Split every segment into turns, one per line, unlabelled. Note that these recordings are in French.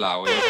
Claudia.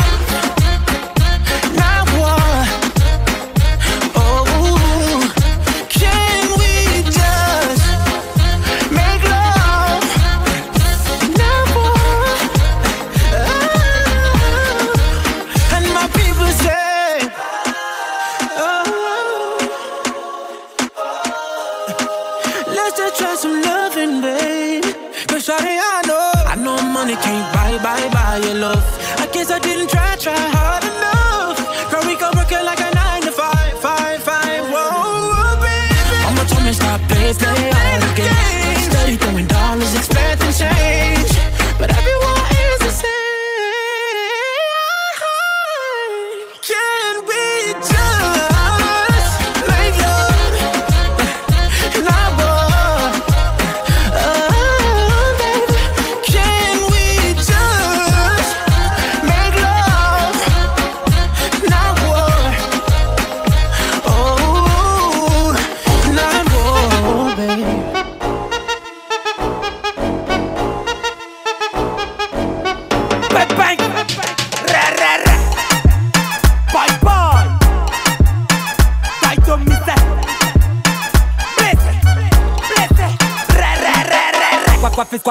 desde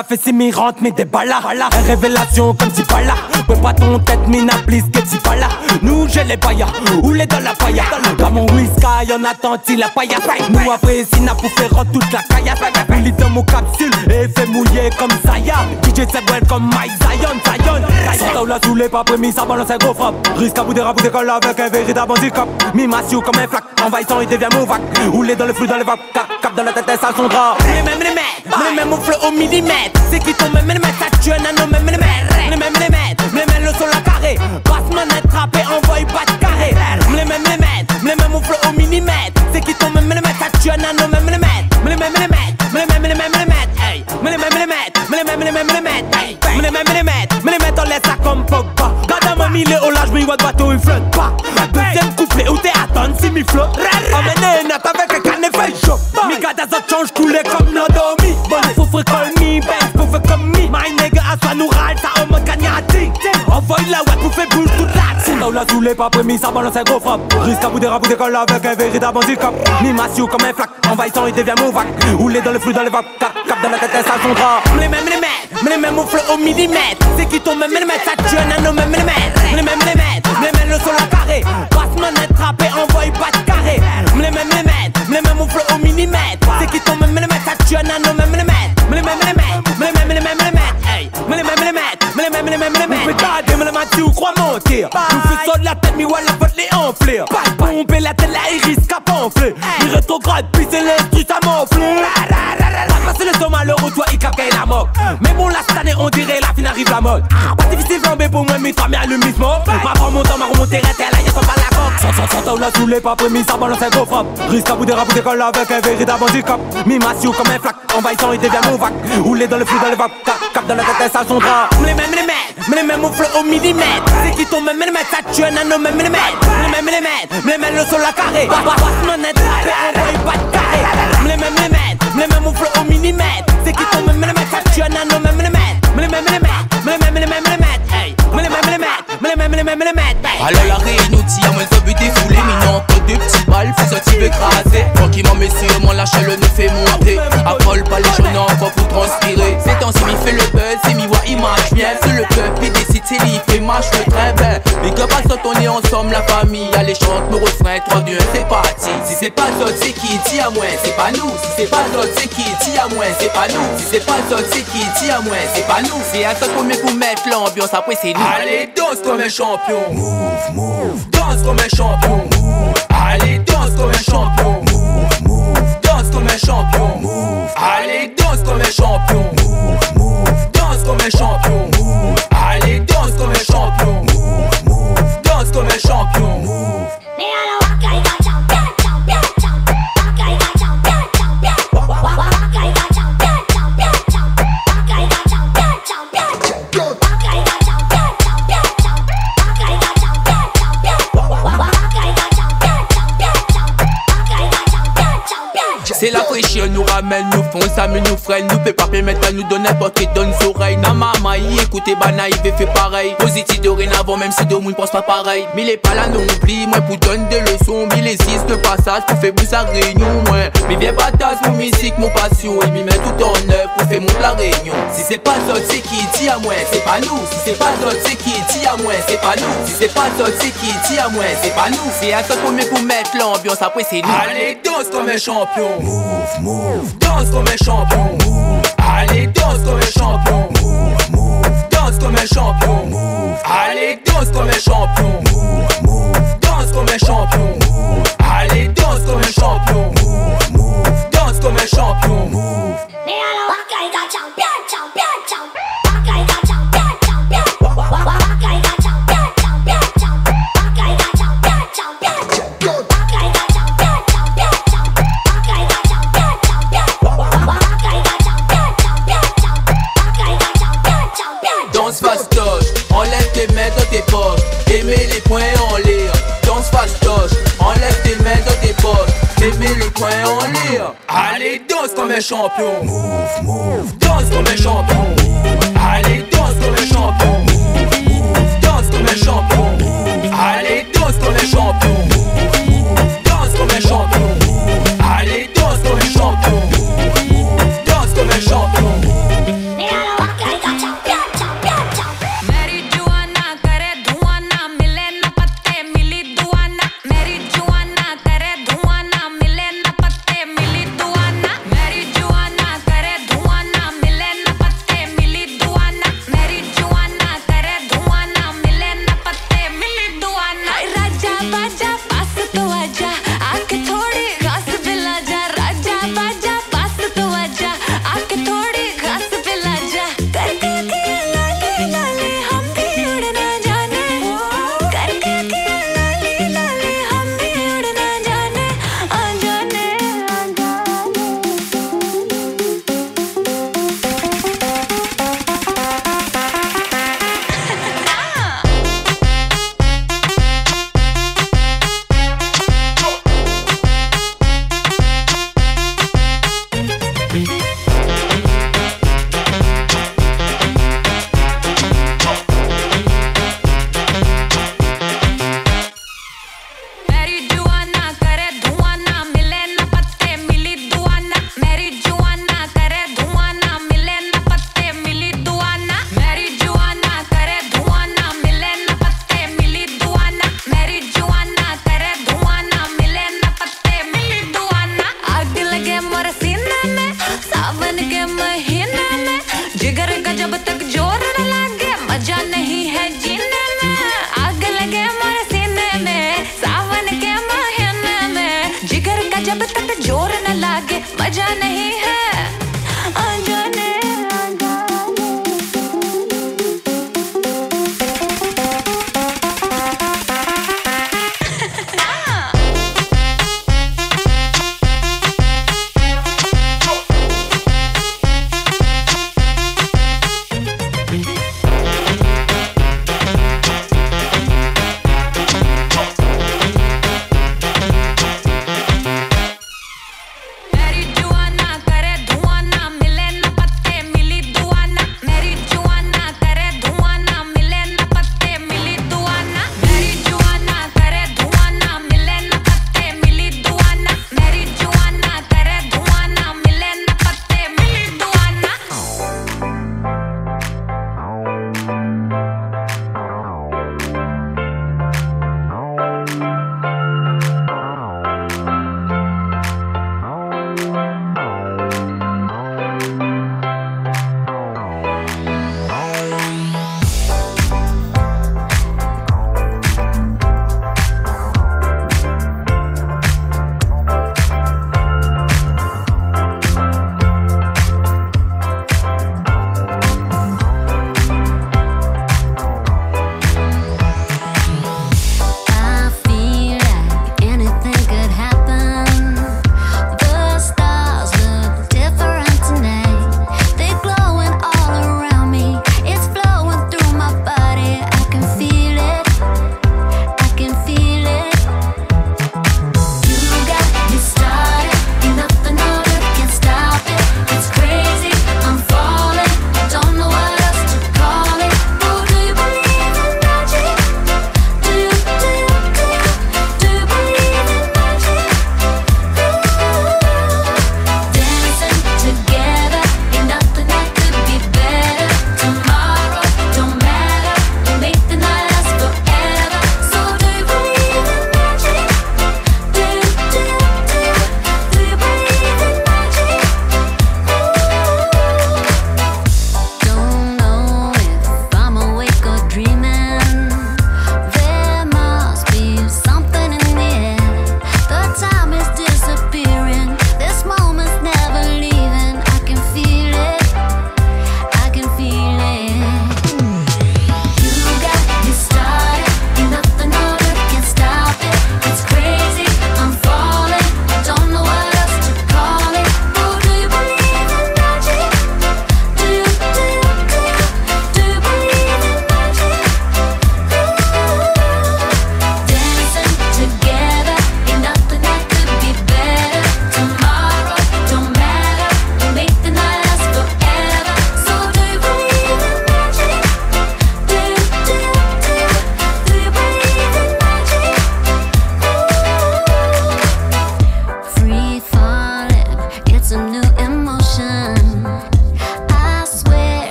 Quoi quoi fait quoi fait c'est mi rentre mais des ballas Révélation comme si pas là Ouais pas ton tête mina please que si pas là Nous j'ai les payas Ou les dans la pailla Dans mon whisky y'en a tant il la pailla Nous après Sina pour faire toute la caillasse Il dans mon capsule et fait mouiller comme Zaya. DJ c'est well comme Mike Zion Zion. Zion la sous les pas prémis ça balance un gros frappe. Risque à bout des rabous d'école avec un véritable handicap. Mimasio comme un flac Envahissant il devient mouvac. Oulé dans le flux dans le vac Cap dans la tête ça son drap Les mêmes les mètres Les mêmes au au millimètre C'est qui ton même les mètres Ça tue un anneau même les mètres Les mêmes les mètres Les mêmes le sol à carré Passe manette trappé envoie pas de carré Les mêmes les mètres Les mêmes au flot au millimètre C'est qui ton même les mètres Ça tue un anneau même les mètres Les mêmes les mètres Les mêmes les mêmes les mètres Hey Les mêmes les mètres Les mêmes les mêmes les mètres Hey Les mêmes les mètres Les mètres on laisse ça comme Pogba Gardez mon milieu au large mais votre bateau il flotte pas Deuxième couplet où t'es attendre si mi flotte Emmené net avec un canne fait chaud Mi gars ça râle ça en mode gagnati Envoie la ouais pour faire bouge toute la Sinon la sous les pas prémis ça balance un gros frappe. Risque à bout des rabous d'école avec un véritable handicap. Mimasio comme un flac. Envahissant il devient mouvac Oulé dans le flux dans le vac Cap cap dans la tête ça son drap Les mêmes les mètres Les mêmes au flot au millimètre. C'est qui ton même les mètres Ça tue un anneau même les mètres Les mêmes les mètres Les mêmes le sol à carré. Passe manette trappé envoie pas de carré. Les mêmes les mètres Les mêmes au flot au millimètre. C'est qui ton même les mètres Ça tue un anneau même les mètres mètres Pétade me le mati ou crois mentir Nous ça de la tête mi voilà faut les enfler Pomper la tête là il risque à pamphler Il rétrograde puis c'est l'instru ça m'enfle. Pas passer le temps malheureux toi la Mais bon là cette année on dirait la fin arrive la mode Pas difficile flamber pour moi mais toi mais allumisme Pas prendre mon temps ma remontée rester là y'a pas la coque Sans sans là les pas prémis ça balance un gros frappe Risque à bout des rabous d'école avec un véritable handicap. Mimasio comme un flac Envahissant il devient mouvac Oulé dans le flux dans le vac Cap dans la tête ça son drap. Les mêmes les Mais les mêmes au au millimètre. C'est qui ton même les mètres Ça tue un anneau même les mètres Les mêmes les mètres Les mêmes le sol à carré. De mêmes Les mêmes au flot au millimètre. C'est qui ton même Ça tue un anneau même les mètres Les mêmes les mètres Les mêmes les mêmes les mètres Hey. Les mêmes les mètres Les mêmes les mêmes les mètres
Alors la réunion tire, moi le but que deux petits balles, faut sortir écrasé. Tranquillement messieurs, mon la chaleur nous fait monter. Affole pas les jeunes encore pour transpirer. C'est temps si fait le buzz, c'est mi il marche bien. C'est le peuple il décide, c'est marche le très bien. Mais que pas on est ensemble la famille. Allez chante nos refrains, 3, 2, 1 c'est parti. Si c'est pas ça, c'est qui dit à moi, c'est pas nous. Si c'est pas ça, c'est qui dit à moi, c'est pas nous. Si c'est pas ça, c'est qui dit à moi, c'est pas nous. C'est un seul premier pour mettre l'ambiance, après c'est nous. Allez danse comme un champion. Move, move. Danse comme un champion. Move Allez danse comme un champion. Move, move. Danse comme un champion. Move. Allez danse comme un champion. Move, comme un champion. Allez danse comme un champion. Move, move Danse comme un champion. Move ramène, nous font ça, mais nous freine. Nous peut pas permettre à nous donner n'importe qui donne oreilles. Na maman, y écoutez, bah naïve et fait pareil. Positif dorénavant, même si deux monde pense pas pareil. Mais il est pas là non plus, moi pour donner des leçons. Mais les six de passage pour faire sa réunion, moi. Mais viens pas tasse mon musique, mon passion. Et m'y met tout en œuvre pour faire monter la réunion. Si c'est pas ça, c'est qui dit à moi, c'est pas nous. Si c'est pas ça, c'est qui dit à moi, c'est pas nous. Si c'est pas ça, c'est qui dit à moi, c'est pas nous. C'est un seul premier pour mettre l'ambiance, après c'est nous. Allez, danse comme un champion. Move, Danse comme un champion. Allez, danse comme un champion. Move, move. Danse comme un champion. Allez, danse comme un champion. Move, move. Danse comme un champion. Allez, danse comme un champion. Champion. Move,
move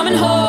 coming home,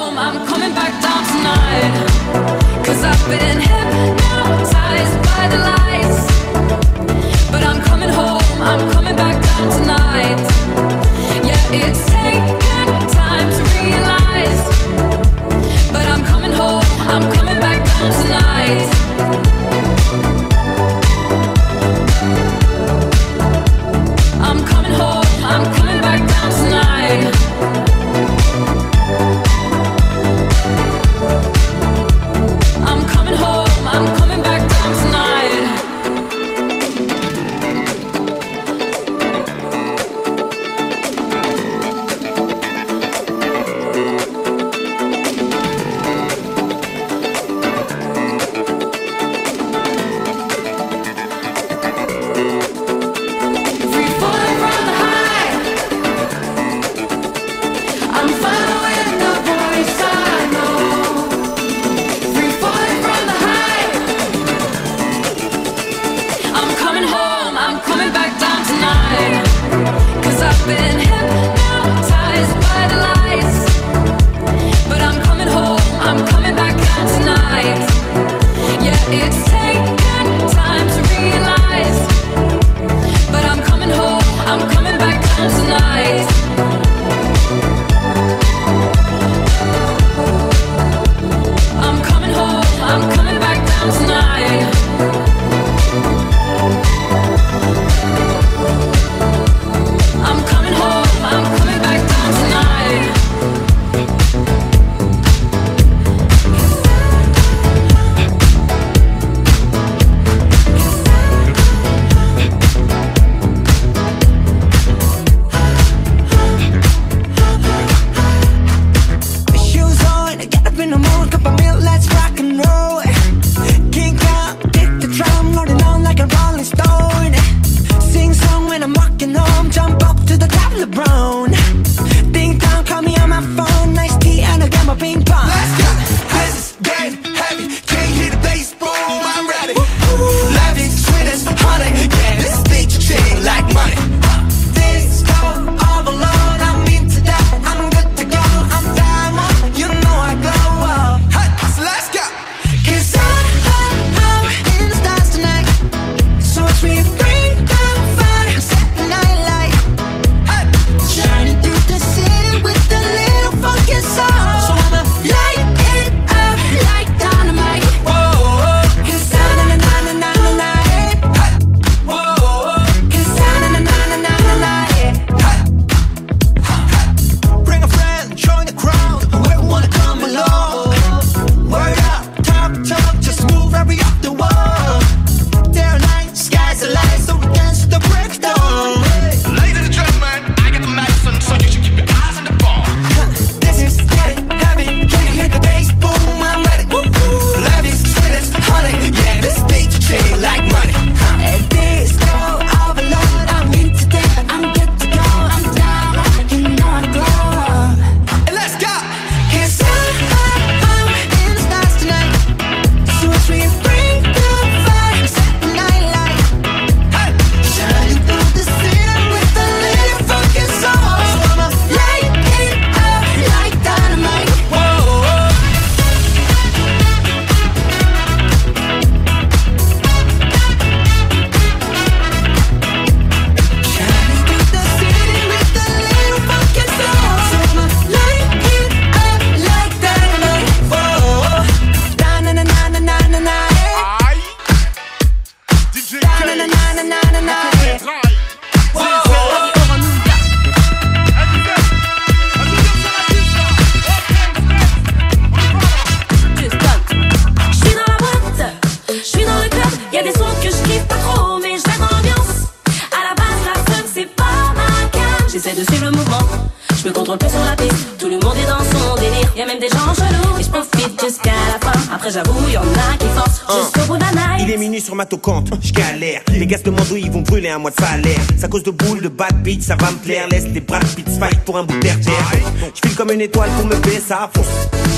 sur
ma tocante, je galère. Les gars se demandent où ils vont brûler un mois de salaire. Ça cause de boules, de bad beats, ça va me plaire. Laisse les Brad Pitt fight pour un bout d'air Je file comme une étoile pour me payer, ça fonce.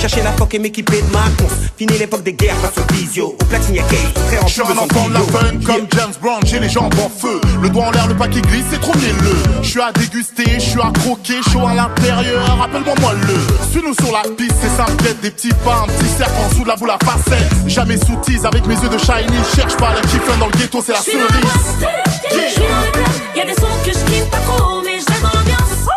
Chercher la foque et m'équiper de ma conce. Fini l'époque des guerres face au visio. Au platine, y'a très
Je suis un enfant de la fun comme James Brown, j'ai les jambes en feu. Le doigt en l'air, le paquet glisse, c'est trop mielleux. Je suis à déguster, je suis à croquer, chaud à l'intérieur, rappelle-moi moi le. Suis-nous sur la piste, c'est simple, des petits pas, un petit cercle en dessous de la boule à facette. Jamais sous tease avec mes yeux de shiny, cherche pas la kiffin dans le ghetto, c'est la cerise.
Y'a des sons que je kiffe pas trop, mais je dans l'ambiance.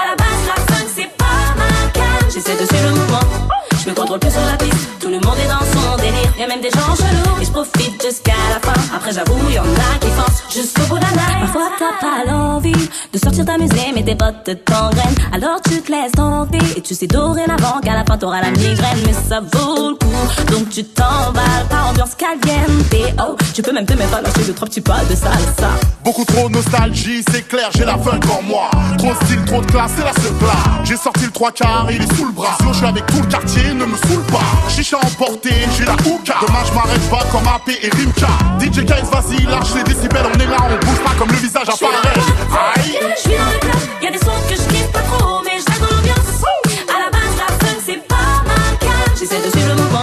À la base, la fun, c'est pas ma cam. J'essaie de suivre le mouvement. Je me contrôle plus sur la piste. Tout le monde est dans son délire. Y'a même des gens chelous. Et je profite jusqu'à la fin. Après, j'avoue, y'en a qui forcent jusqu'au bout de la night. Parfois, t'as pas l'envie de sortir t'amuser, mais tes potes te t'engrainent. Alors, tu te laisses tenter. Et tu sais dorénavant qu'à la fin, t'auras la migraine. Mais ça vaut le coup. Donc, tu t'emballes. Pas ambiance caliente. Oh, tu peux même te mettre à lâcher deux, trois petits pas de salsa.
Beaucoup trop de nostalgie, c'est clair, j'ai la funk en moi. Trop de style, trop de classe, c'est la seule. J'ai sorti le trois quarts, il est sous le bras. Sinon, je suis avec tout le quartier, ne me saoule pas. Chicha emporté, j'ai la houka. Dommage, je m'arrête pas comme AP et Rimka. DJ Kais, vas-y, lâche les décibels, on est là, on bouge pas comme le visage apparaît. Aïe.
Je suis dans le club, y'a des sons que je kiffe pas trop, mais je dans l'ambiance. À la base, la fun, c'est pas ma cam. J'essaie de suivre le mouvement.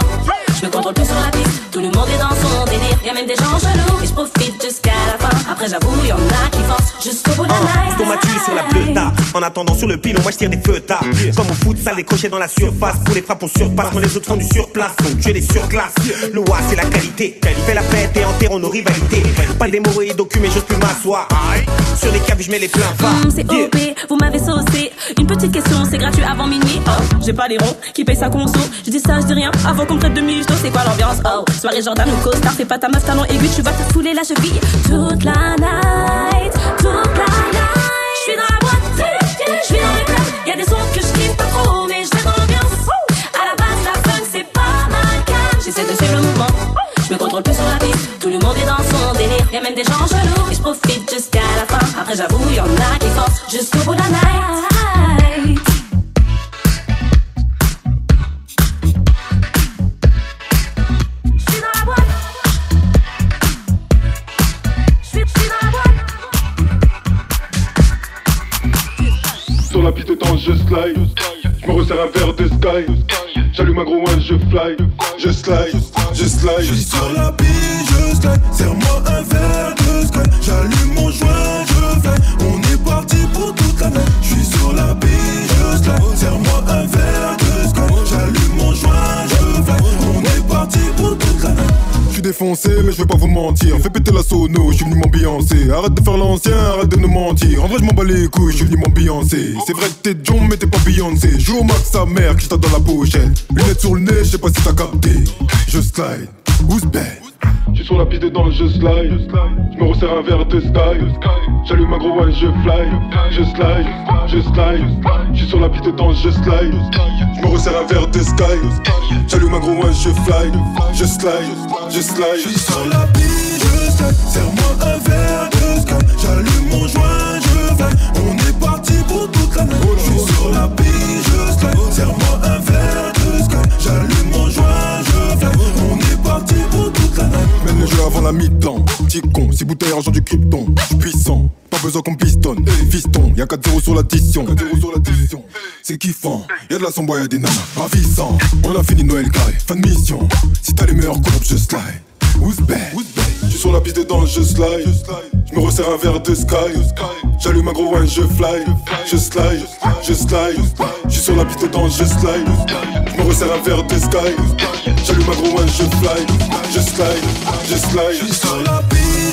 Je me contrôle plus sur la piste. Tout le monde est dans son délire. Y'a même des gens chelous. Et je profite jusqu'à la fin. Après, j'avoue, y'en a qui forcent jusqu'au bout de la night.
Pour ma tuile sur la pleuta En attendant sur le pilon, moi je tire des feux tard Comme au foot, ça les crochets dans la surface Pour les frappes on surpasse, quand les autres font du surplace Donc tu es des surclasses Le wa c'est la qualité Fais la fête et enterrons nos rivalités Pas d'hémorroïdes mais j'ose plus m'asseoir Sur les caves je mets les pleins
Hum, c'est OP, vous m'avez saucé. Une petite question, c'est gratuit avant minuit. Oh, j'ai pas les ronds qui payent sa conso. Je dis ça, je dis rien. Avant qu'on me traite de michto, c'est quoi l'ambiance? Oh, soirée Jordan ou costard, fais pas ta meuf talon aigu, tu vas te fouler la cheville. Toute la night, toute la night. Boîte, j'suis dans le club. Y'a des sons que je kiffe pas trop, mais je dans l'ambiance. À la base, la fun, c'est pas ma cam. J'essaie de suivre le mouvement. Je me contrôle plus sur la piste. Tout le monde est dans son délire. Y'a même des gens chelous. Et je profite jusqu'à la fin. Après, j'avoue, y'en a qui forcent jusqu'au bout de la night.
Je slide Je me resserre un verre de sky J'allume un gros one, je fly Je slide, je slide
Je suis sur la piste, je slide. Serre-moi un verre de sky. J'allume mon joint, je. On
Défoncé mais je vais pas vous mentir. Fais péter la sono, je suis venu m'ambiancer. Arrête de faire l'ancien, arrête de nous mentir. En vrai je m'en bats les couilles, je suis venu m'ambiancer. C'est vrai que t'es John mais t'es pas Beyoncé. Joue au max sa mère qui dans la pochette. Lunettes sur le nez, je sais pas si t'as capté. Je slide, bad Je suis sur la piste dans je slide. Je me resserre un verre de sky J'allume un gros one, je fly. Je slide, je slide. Je suis sur la piste dans je slide. Je me resserre un verre de sky J'allume un gros one, je fly. Je slide, je slide.
Je suis sur la piste. Serre-moi un verre de sky.
Bouteilles argent du krypton. J'suis puissant, pas besoin qu'on pistonne. Fiston, y'a 4-0 sur l'addition. C'est kiffant, y'a de la sombre, y'a des nanas. Ravissant, on a fini Noël carré. Fin de mission. Si t'as les meilleurs courbes, je slide. Who's bad? J'suis sur la piste dedans, je slide. J'me resserre un verre de sky. J'allume un gros one, je fly. Je slide, je slide. J'suis sur la piste dedans, je slide. J'me resserre un verre de sky. J'allume un gros one, je fly. Je slide, je slide.
suis sur la piste,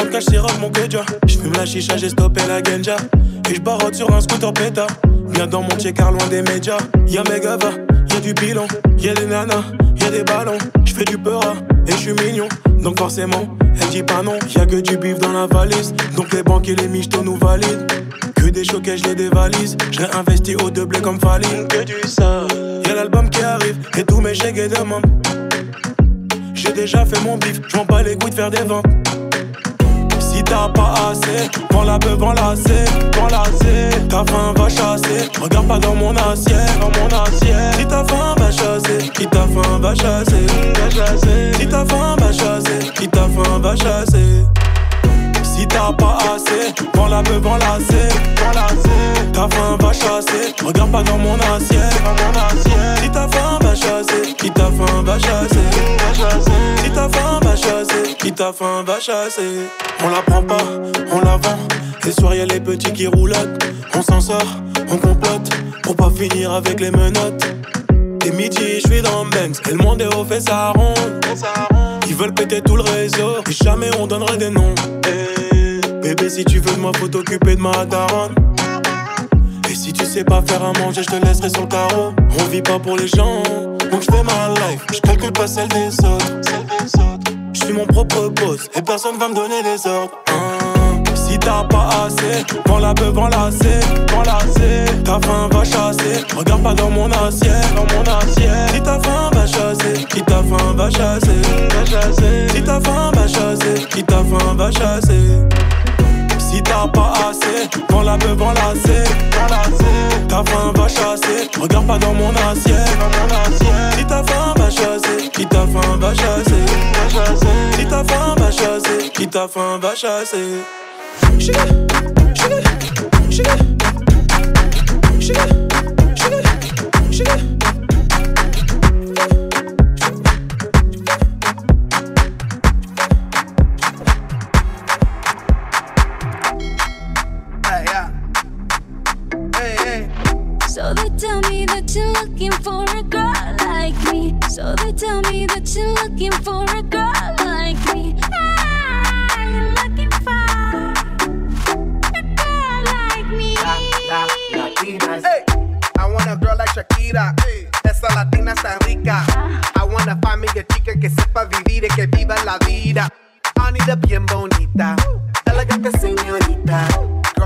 50 cash sirop mon. J'fume la chicha, j'ai stoppé la genja. Et j'barote sur un scooter péta. Viens dans mon car loin des médias. Y'a mes gavas, y'a du bilan, y'a des nanas, y'a des ballons. J'fais du peur et j'suis mignon. Donc forcément, elle dit pas non. Y'a que du bif dans la valise. Donc les banques et les michtos nous valident. Que des choquets, je les dévalise. Je investi au deux blé comme Faline. Que du ça. Y'a l'album qui arrive et tous mes chèques et demain. J'ai déjà fait mon bif, j'm'en bats les couilles de faire des ventes. Si t'as pas assez, prends la beuh, prends la C, prends la C. Ta faim va chasser, regarde pas dans mon assiette, dans mon assiette. Si ta faim va chasser, qui ta faim va chasser, va chasser. Si ta faim va chasser, qui ta faim va chasser. Si t'as pas assez, prends la beuh, prends la C, prends la C. Ta faim va chasser, regarde pas dans mon assiette, dans mon assiette. Si ta faim va chasser, qui ta faim va chasser, va chasser. Si ta faim ta faim va chasser. On la prend pas, on la vend. Les soirs y'a les petits qui roulotent. On s'en sort, on complote pour pas finir avec les menottes. Et midi, je suis dans Banks, et le monde est au fait sa ronde. Ils veulent péter tout le réseau, et jamais on donnerait des noms. Eh, bébé, si tu veux de moi, faut t'occuper de ma daronne. Et si tu sais pas faire à manger, je te laisserai sur le carreau. On vit pas pour les gens, donc je fais ma life. Je calcule pas celle des autres. Je suis mon propre boss, et personne va me donner des ordres. Hein. Si t'as pas assez, prends la beuh, prends la C, la C. Ta faim va chasser, regarde pas dans mon assiette, dans mon assiette. Si ta faim va chasser, qui ta faim va chasser, va chasser. Si ta faim va chasser, qui ta faim va chasser. Si t'as pas assez, prends la beuh, prends la C, la C. Ta faim va chasser, regarde pas dans mon assiette, dans mon assiette. Si ta faim chasser, qui ta faim va chasser. Si ta faim va chasser, qui ta faim va chasser. Sugar, sugar, sugar, sugar, sugar, sugar.
Hey,
So they tell me that you're looking for a girl like me. So they tell me that you're looking for a girl like me. Ah, you're looking for a girl like me.
La, la, Latinas. Hey, I want a girl like Shakira. Hey. Esa latina está rica. I me a chica que sepa vivir y que viva la vida. I bien bonita, elegante señorita.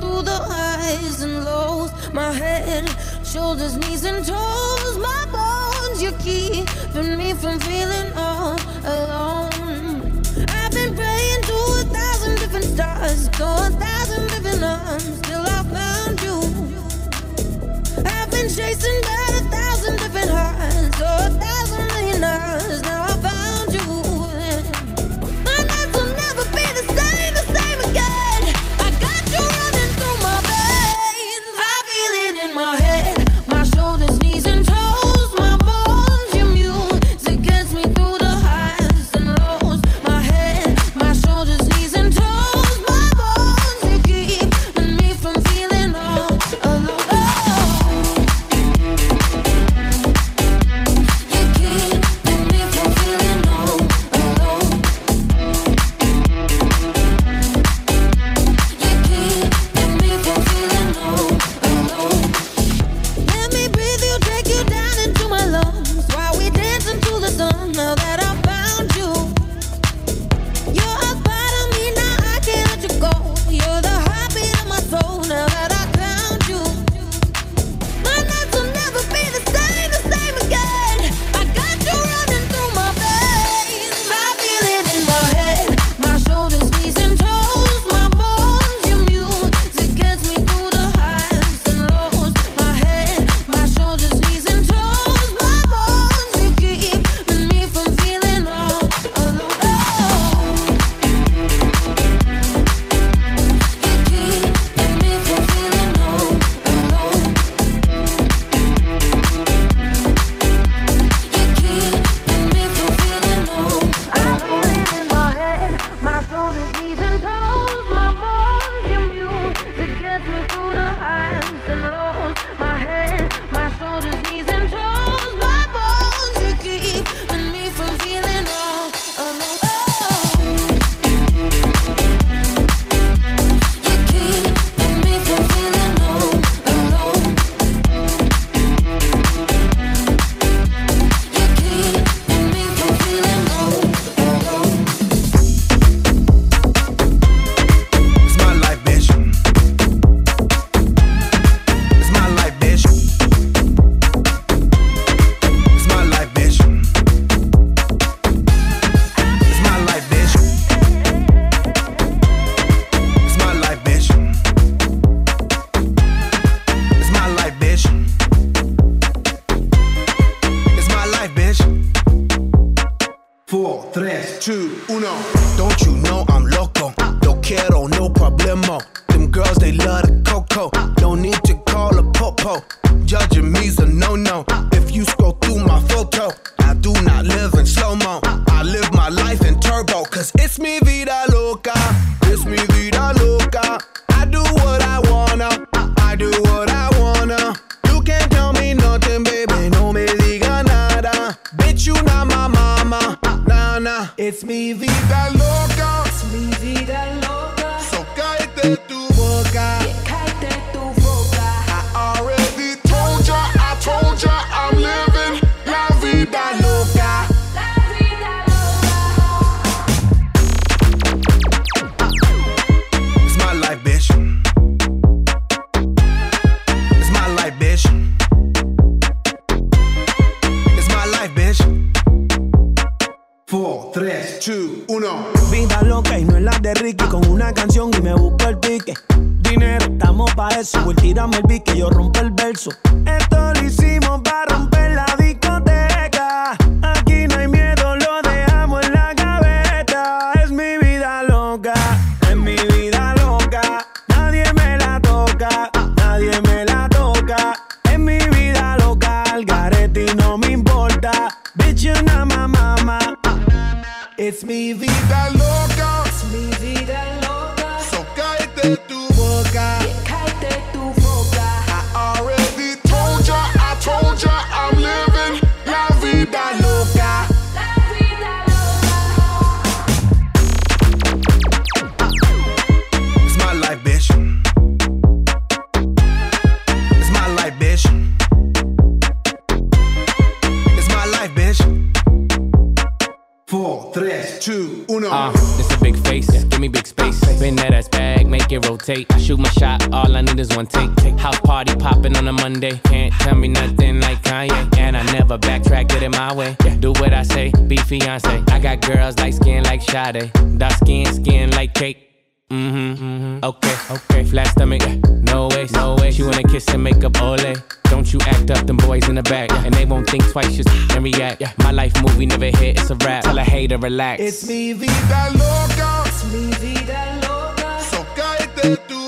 Through the highs and lows. My head, shoulders, knees, and toes, my bones. You're keeping me from feeling all alone. I've been praying to a thousand different stars, to a thousand different arms, till I found you. I've been chasing down a thousand different hearts, oh, a thousand million hours.
Popo. Judging me's a no no. If you scroll through my photo, I do not live in slow mo. I live my life in turbo. Cause it's me vida loca. It's me vida loca. I do what I wanna. I do what I wanna. You can't tell me nothing, baby. No me diga nada. Bitch, you not my mama. Nah, nah. It's me vida loca.
Never backtrack, get it my way. Do what I say, be fiance. I got girls like skin like Sade. Dark skin, skin like cake. Mm-hmm, mm-hmm. Okay, okay. Flat stomach, yeah. no way, no way. She wanna kiss and make up ole. Don't you act up, them boys in the back. yeah. And they won't think twice, just and react. Yeah. My life movie never hit, it's a rap. Tell a hater, relax.
It's mi vida
Vida loca.
Es mi vida loca.
So cállate tu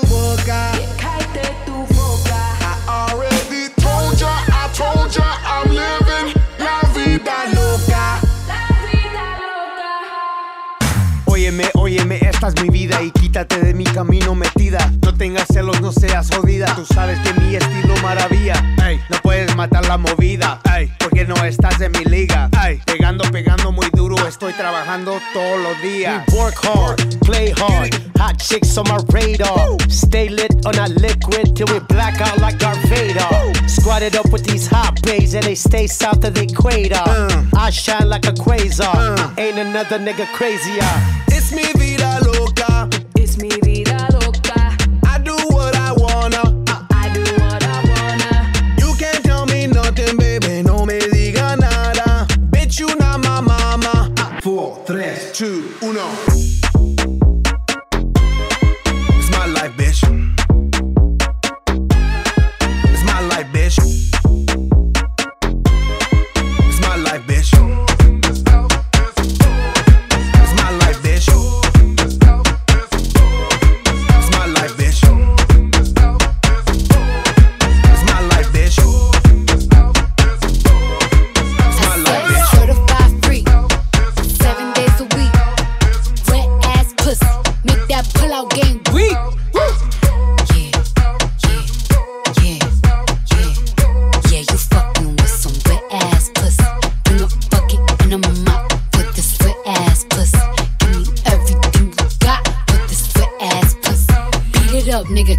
esta es mi vida y quítate de mi camino metida. No tengas celos, no seas jodida. Tú sabes que mi estilo maravilla. Ey, no puedes matar la movida. Ey, porque no estás en mi liga. Ey, pegando, pegando muy duro. Estoy trabajando todos los días.
Work hard, play hard. Hot chicks on my radar. Stay lit on a liquid till we black out like Darth Vader. Squatted up with these hot bays and they stay south of the equator. I shine like a quasar. Ain't another nigga crazier.
Es mi vida loca.
Es mi vida loca.
I do what I wanna.
I do what I wanna.
You can't tell me nothing, baby. No me diga nada. bitch you na my mama.
Four, three, two, uno.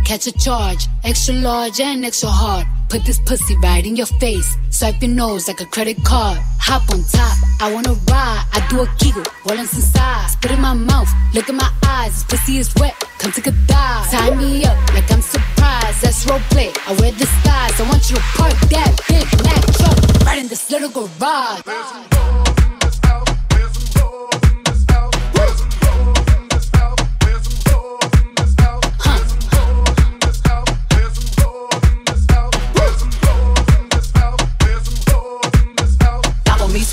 Catch a charge. Extra large and extra hard. Put this pussy right in your face. Swipe your nose like a credit card. Hop on top, I wanna ride. I do a giggle, while I'm inside. Spit in my mouth, look in my eyes. This pussy is wet, come take a dive. Tie me up like I'm surprised. That's role play. I wear disguise. I want you to park that big Mac truck right in this little garage.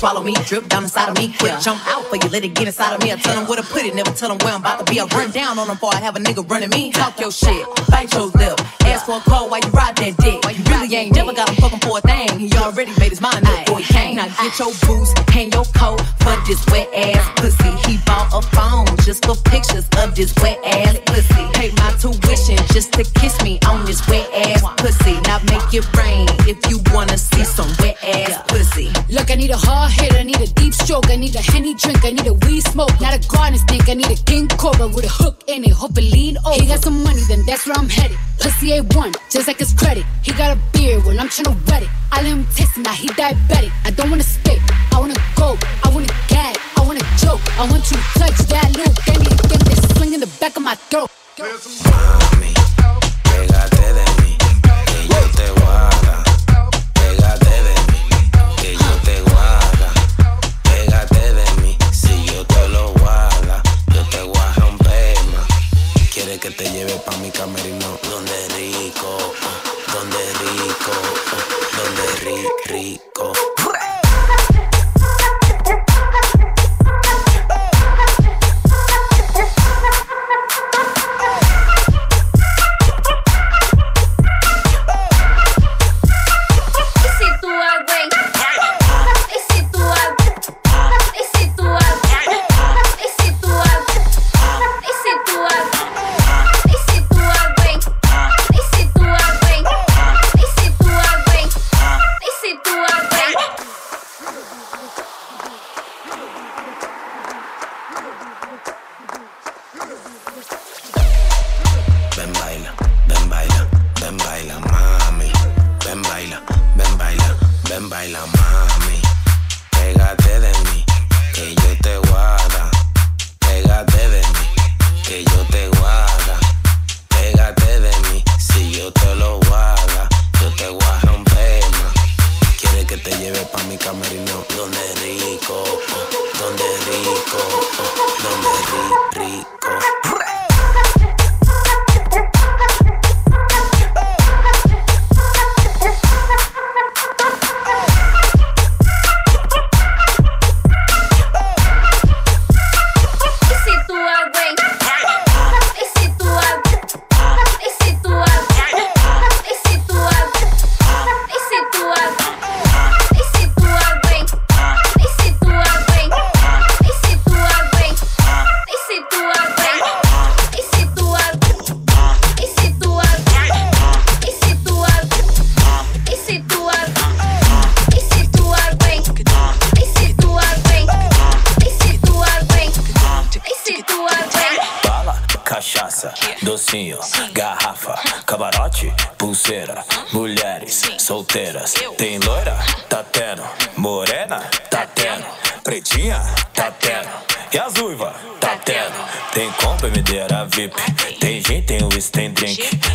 Swallow me, drip down inside of me. Quick jump out for you, let it get inside of me. I tell them where to put it, never tell them where I'm about to be. I run down on them before I have a nigga running me. Talk your shit, bite your lip. Ask for a call while you ride that dick. You really ain't never got him fucking for a thing. He already made his mind up before he came. Now get your boots, hang your coat for this wet ass pussy. He bought a phone just for pictures of this wet ass pussy. Pay my tuition just to kiss me on this wet ass pussy. Now make it rain if you wanna see some wet ass pussy.
Look, I need a hard I need a deep stroke, I need a henny drink, I need a weed smoke, not a garden snake, I need a king cobra with a hook in it, hope it lean over. He got some money, then that's where I'm headed. Pussy A1, just like his credit. He got a beard, well I'm tryna wet it. I let him taste it, now he diabetic. I don't wanna spit, I wanna go, I wanna gag, I wanna joke, I want you to touch that little get this swing in the back of my throat.
Pégate de mí, que que te lleve pa' mi camerino donde rico, oh, donde rico, oh, donde ri, rico.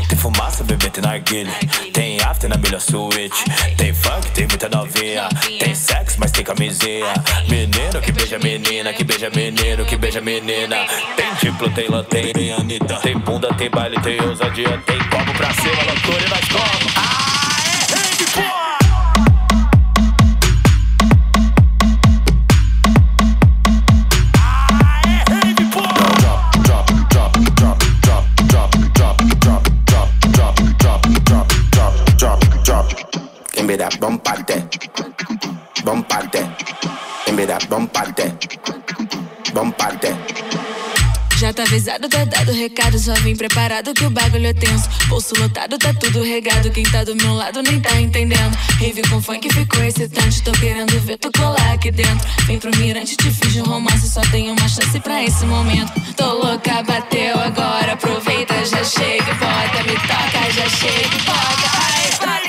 Tem fumaça, bebê, tem narguile. Tem after na melhor suíte. Tem funk, tem muita novinha. Tem sexo, mas tem camisinha. Menino que beija menina, que beija menino, que beija menina. Tem diplo, tem lanterna, tem Anitta. Tem bunda, tem baile, tem ousadia. Tem copo pra cima, loucura e nós como. Ah,
me that. Give me that.
Já tá avisado, tá dado recado, só vim preparado que o bagulho é tenso. Bolso lotado, tá tudo regado. Quem tá do meu lado nem tá entendendo. Rave com funk ficou excitante, tô querendo ver tu colar aqui dentro. Vem pro mirante, te fiz um romance, só tem uma chance pra esse momento. Tô louca, bateu agora, aproveita, já chega, e bota, me toca, já chega, e bota. Ai, ai,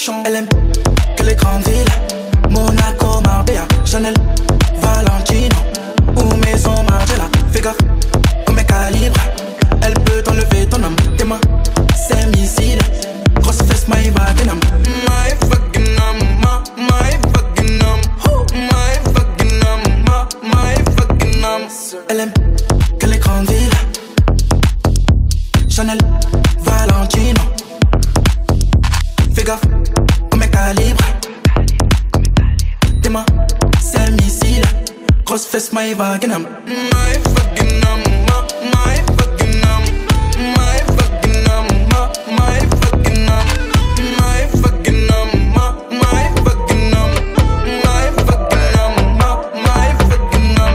et
les
gros cochons Elle aime Grosse fesse, my Wagenham My Wagenham, ma, my Wagenham My Wagenham, ma, my Wagenham My Wagenham, ma, my Wagenham My Wagenham, ma, my Wagenham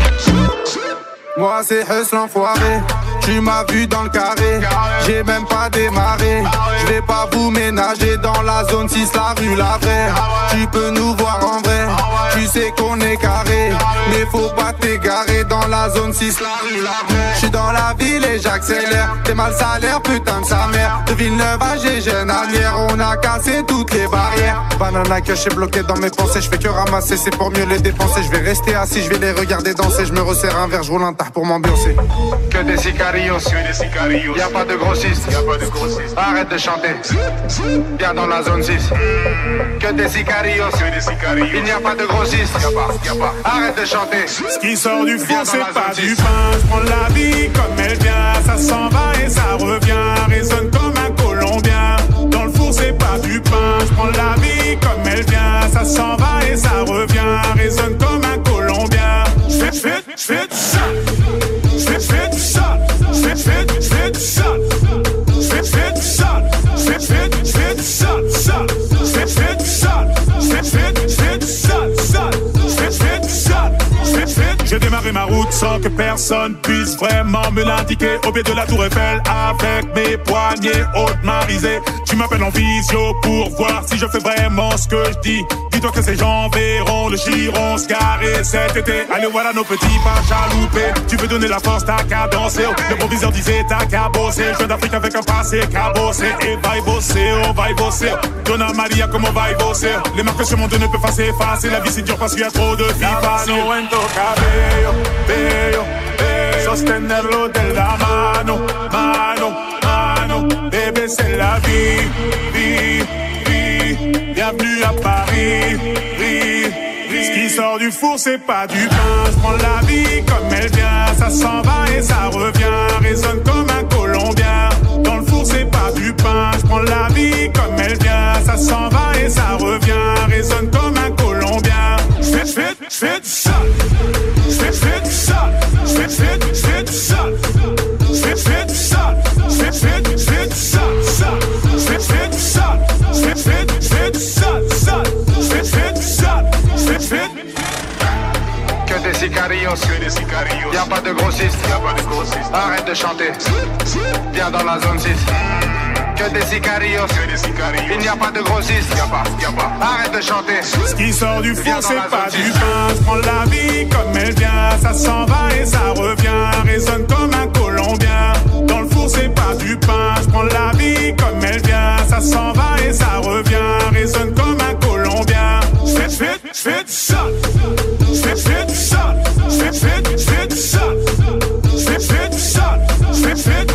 Moi c'est Hus l'enfoiré Tu m'as vu dans le carré. J'ai même pas démarré. Je vais pas vous ménager dans la zone 6 la rue la vraie. Tu peux nous voir en vrai. Tu sais qu'on est carré. Mais faut pas t'égarer dans la zone 6 la rue la vraie. Je suis dans la ville et j'accélère. T'es mal salaire putain de sa mère. De Villeneuve à Anière On a cassé toutes les barrières. Banana que je suis bloqué dans mes pensées. Je fais que ramasser c'est pour mieux les dépenser. Je vais rester assis je vais les regarder danser. Je me resserre un verre je roule un tard pour m'ambiancer. Que des sicarios Que des sicarios Y'a pas de grossistes Y'a pas de grossistes Arrête de chanter Viens dans la zone 6 Que des sicarios Que des sicarios Il n'y a pas de grossistes pas, pas Arrête de chanter
Ce qui sort du
dans
c'est pas du
6.
pain. Je prends la vie comme elle vient. Ça s'en va et ça revient. Résonne comme un Colombien. Dans le four, c'est pas du pain. Je prends la vie comme elle vient. Ça s'en va et ça revient. Résonne comme un Colombien. Je fais, je fais, je fais du ça. J'ai démarré ma route sans que
personne puisse vraiment me l'indiquer. Au pied de la tour Eiffel, avec mes poignets hautes marisées. Tu m'appelles en visio pour voir si je fais vraiment ce que je dis. Dis-toi que ces gens verront le giron se garer cet été. Allez, voilà nos petits pas chaloupés. Tu veux donner la force, t'as qu'à danser. Le proviseur disait t'as qu'à bosser. Je viens d'Afrique avec un passé cabossé. Et va y bosser, on va y bosser. Donna Maria, comment va y bosser? Les marques sur mon dos ne peuvent pas s'effacer. La vie c'est dur parce qu'il y a trop de filles.
mano en tu cabello, bello, bello. Sostenerlo de la mano, mano, mano. Bébé, c'est la vie, vie. Bienvenue à Paris, vie. Ce qui sort du four, c'est pas du pain. Je prends la vie comme elle vient. Ça s'en va et ça revient. Résonne comme un Colombien. Dans le four, c'est pas du pain. Je prends la vie comme elle vient. Ça s'en va et ça revient. Résonne comme un Colombien. J'fais, j'fais du sale. J'fais, j'fais du. J'fais, j'fais, j'fais du du sale. J'fais, j'fais, j'fais du sale. Sale. J'fais, j'fais du sale. J'fais, j'fais, j'fais du
Que des sicarillos, que des sicarillos. Y'a pas de grossistes, y'a pas de grossistes. Arrête de chanter. Viens dans la zone 6. Que des sicarillos, que des sicarillos. Il n'y a pas de grossistes, pas, pas. Arrête de chanter.
Ce qui sort du four, c'est pas du pain. Je prends la vie comme elle vient. Ça s'en va et ça revient. Résonne comme un Colombien. Dans le four, c'est pas du pain. Je prends la vie comme elle vient. Ça s'en va et ça revient. Résonne comme un Colombien. J'fais, j'fais du sale. J'fais, j'fais, j'fais du sale. J'fais, j'fais du